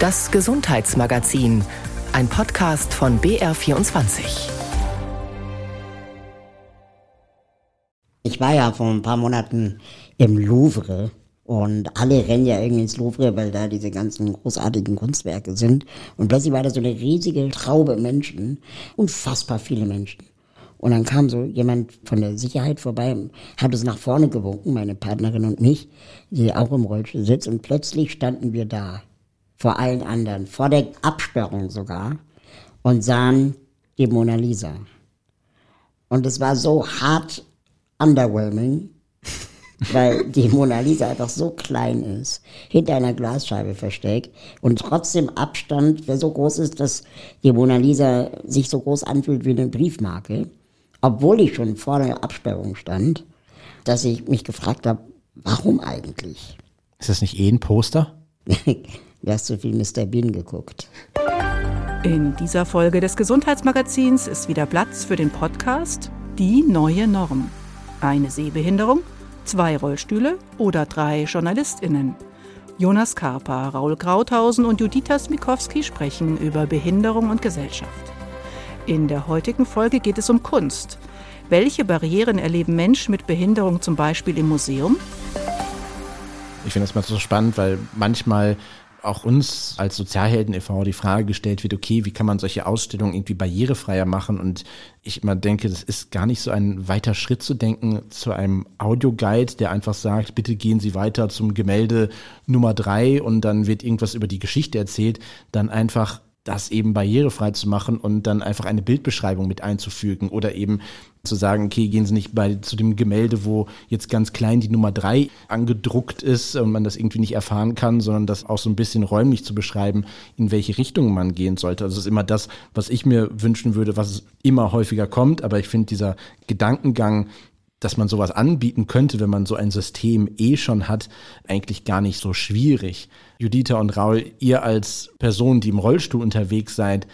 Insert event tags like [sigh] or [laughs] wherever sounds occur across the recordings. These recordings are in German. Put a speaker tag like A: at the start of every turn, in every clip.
A: Das Gesundheitsmagazin, ein Podcast von BR24.
B: Ich war ja vor ein paar Monaten im Louvre und alle rennen ja irgendwie ins Louvre, weil da diese ganzen großartigen Kunstwerke sind. Und plötzlich war da so eine riesige Traube Menschen, unfassbar viele Menschen. Und dann kam so jemand von der Sicherheit vorbei, hat uns nach vorne gewunken, meine Partnerin und mich, die auch im Rollstuhl sitzt. Und plötzlich standen wir da, vor allen anderen, vor der Absperrung sogar, und sahen die Mona Lisa. Und es war so hart underwhelming, [laughs] weil die Mona Lisa einfach so klein ist, hinter einer Glasscheibe versteckt und trotzdem Abstand, der so groß ist, dass die Mona Lisa sich so groß anfühlt wie eine Briefmarke obwohl ich schon vor der Absperrung stand, dass ich mich gefragt habe, warum eigentlich?
C: Ist das nicht eh ein Poster? [laughs]
B: du hast zu viel Mr. Bean geguckt.
A: In dieser Folge des Gesundheitsmagazins ist wieder Platz für den Podcast Die neue Norm. Eine Sehbehinderung, zwei Rollstühle oder drei JournalistInnen. Jonas Karpa, Raul Krauthausen und Judita Smikowski sprechen über Behinderung und Gesellschaft. In der heutigen Folge geht es um Kunst. Welche Barrieren erleben Menschen mit Behinderung zum Beispiel im Museum?
C: Ich finde das mal so spannend, weil manchmal auch uns als Sozialhelden e.V. die Frage gestellt wird, okay, wie kann man solche Ausstellungen irgendwie barrierefreier machen? Und ich immer denke, das ist gar nicht so ein weiter Schritt zu denken zu einem Audioguide, der einfach sagt, bitte gehen Sie weiter zum Gemälde Nummer drei und dann wird irgendwas über die Geschichte erzählt, dann einfach das eben barrierefrei zu machen und dann einfach eine Bildbeschreibung mit einzufügen oder eben zu sagen, okay, gehen Sie nicht bei zu dem Gemälde, wo jetzt ganz klein die Nummer drei angedruckt ist und man das irgendwie nicht erfahren kann, sondern das auch so ein bisschen räumlich zu beschreiben, in welche Richtung man gehen sollte. Also das ist immer das, was ich mir wünschen würde, was immer häufiger kommt. Aber ich finde dieser Gedankengang, dass man sowas anbieten könnte, wenn man so ein System eh schon hat, eigentlich gar nicht so schwierig. Judita und Raul, ihr als Person, die im Rollstuhl unterwegs seid,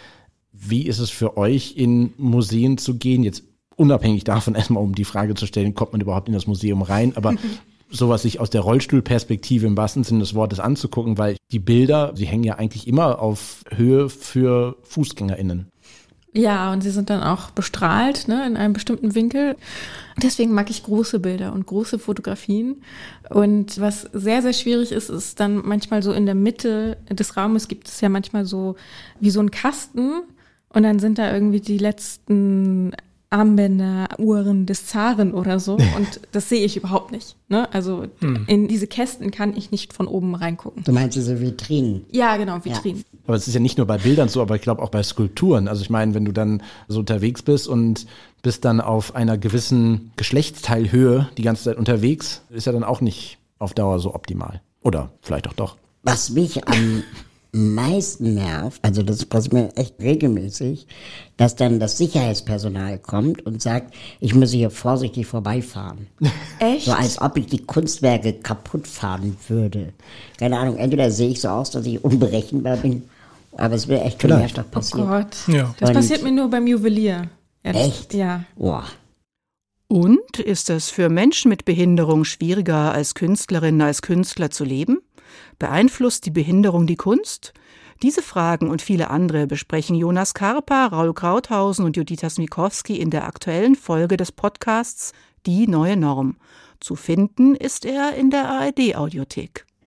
C: wie ist es für euch, in Museen zu gehen? Jetzt unabhängig davon [laughs] erstmal, um die Frage zu stellen, kommt man überhaupt in das Museum rein? Aber [laughs] sowas sich aus der Rollstuhlperspektive im wahrsten Sinne des Wortes anzugucken, weil die Bilder, sie hängen ja eigentlich immer auf Höhe für FußgängerInnen.
D: Ja, und sie sind dann auch bestrahlt ne, in einem bestimmten Winkel. Deswegen mag ich große Bilder und große Fotografien. Und was sehr, sehr schwierig ist, ist dann manchmal so in der Mitte des Raumes gibt es ja manchmal so wie so ein Kasten. Und dann sind da irgendwie die letzten Armbänder, Uhren des Zaren oder so. Und das sehe ich überhaupt nicht. Ne? Also hm. in diese Kästen kann ich nicht von oben reingucken.
B: Du meinst diese Vitrinen?
D: Ja, genau, Vitrinen. Ja.
C: Aber es ist ja nicht nur bei Bildern so, aber ich glaube auch bei Skulpturen. Also ich meine, wenn du dann so unterwegs bist und bist dann auf einer gewissen Geschlechtsteilhöhe die ganze Zeit unterwegs, ist ja dann auch nicht auf Dauer so optimal. Oder vielleicht auch doch.
B: Was mich am meisten nervt, also das passiert mir echt regelmäßig, dass dann das Sicherheitspersonal kommt und sagt, ich müsse hier vorsichtig vorbeifahren. [laughs]
D: Echt?
B: So als ob ich die Kunstwerke kaputt fahren würde. Keine Ahnung, entweder sehe ich so aus, dass ich unberechenbar bin, aber es wird echt schon mehrfach passieren.
D: Oh Gott. Ja. Das und passiert mir nur beim Juwelier.
B: Echt?
D: Ja.
B: Boah.
A: Und ist es für Menschen mit Behinderung schwieriger, als Künstlerin, als Künstler zu leben? Beeinflusst die Behinderung die Kunst? Diese Fragen und viele andere besprechen Jonas Karpa, Raul Krauthausen und Judita Smikowski in der aktuellen Folge des Podcasts Die neue Norm. Zu finden ist er in der ARD-Audiothek.